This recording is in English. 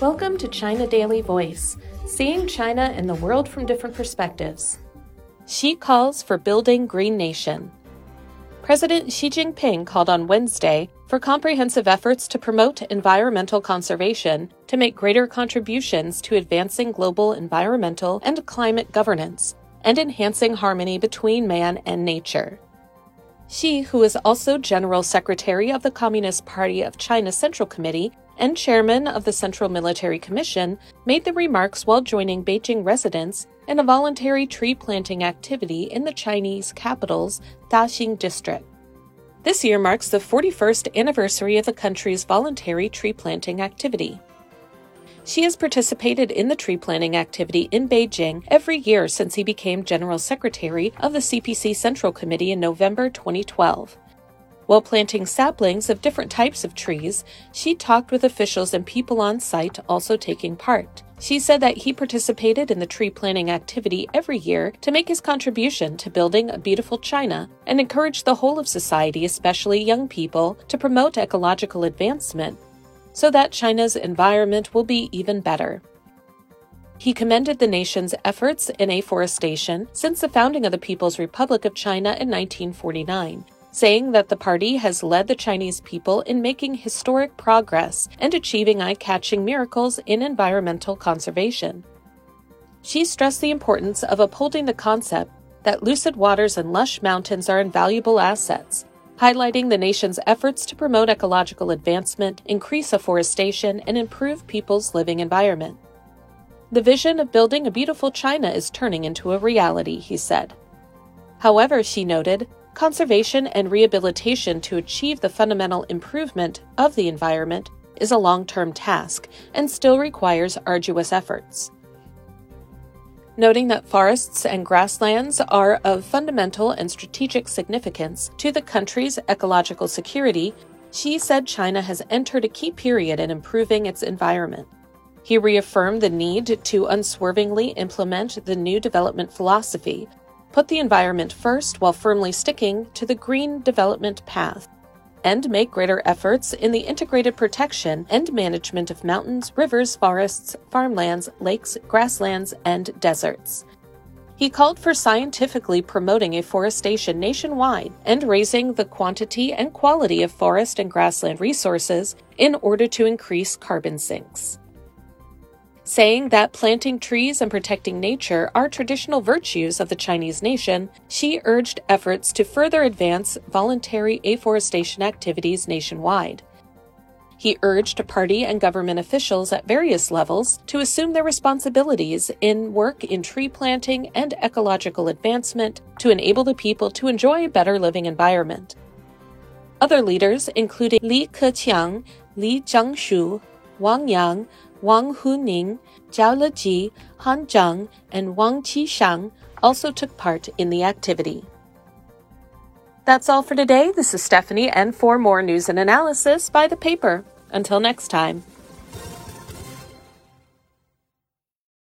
Welcome to China Daily Voice, seeing China and the world from different perspectives. Xi calls for building Green Nation. President Xi Jinping called on Wednesday for comprehensive efforts to promote environmental conservation to make greater contributions to advancing global environmental and climate governance and enhancing harmony between man and nature. Xi, who is also General Secretary of the Communist Party of China Central Committee and chairman of the Central Military Commission, made the remarks while joining Beijing residents in a voluntary tree planting activity in the Chinese capital's Daxing district. This year marks the 41st anniversary of the country's voluntary tree planting activity. Xi has participated in the tree planting activity in Beijing every year since he became General Secretary of the CPC Central Committee in November 2012. While planting saplings of different types of trees, Xi talked with officials and people on site also taking part. Xi said that he participated in the tree planting activity every year to make his contribution to building a beautiful China and encourage the whole of society, especially young people, to promote ecological advancement so that China's environment will be even better. He commended the nation's efforts in afforestation since the founding of the People's Republic of China in 1949, saying that the party has led the Chinese people in making historic progress and achieving eye catching miracles in environmental conservation. Xi stressed the importance of upholding the concept that lucid waters and lush mountains are invaluable assets highlighting the nation's efforts to promote ecological advancement, increase afforestation, and improve people's living environment. The vision of building a beautiful China is turning into a reality, he said. However, Xi noted, conservation and rehabilitation to achieve the fundamental improvement of the environment is a long term task and still requires arduous efforts noting that forests and grasslands are of fundamental and strategic significance to the country's ecological security, Xi said China has entered a key period in improving its environment. He reaffirmed the need to unswervingly implement the new development philosophy, put the environment first while firmly sticking to the green development path and make greater efforts in the integrated protection and management of mountains, rivers, forests, farmlands, lakes, grasslands, and deserts. He called for scientifically promoting afforestation nationwide and raising the quantity and quality of forest and grassland resources in order to increase carbon sinks saying that planting trees and protecting nature are traditional virtues of the Chinese nation, Xi urged efforts to further advance voluntary afforestation activities nationwide. He urged party and government officials at various levels to assume their responsibilities in work in tree planting and ecological advancement to enable the people to enjoy a better living environment. Other leaders, including Li Keqiang, Li Zhanshu, Wang Yang, Wang Huning, Zhao Leji, Han Zheng, and Wang Qishan also took part in the activity. That's all for today. This is Stephanie, and for more news and analysis, buy the paper. Until next time.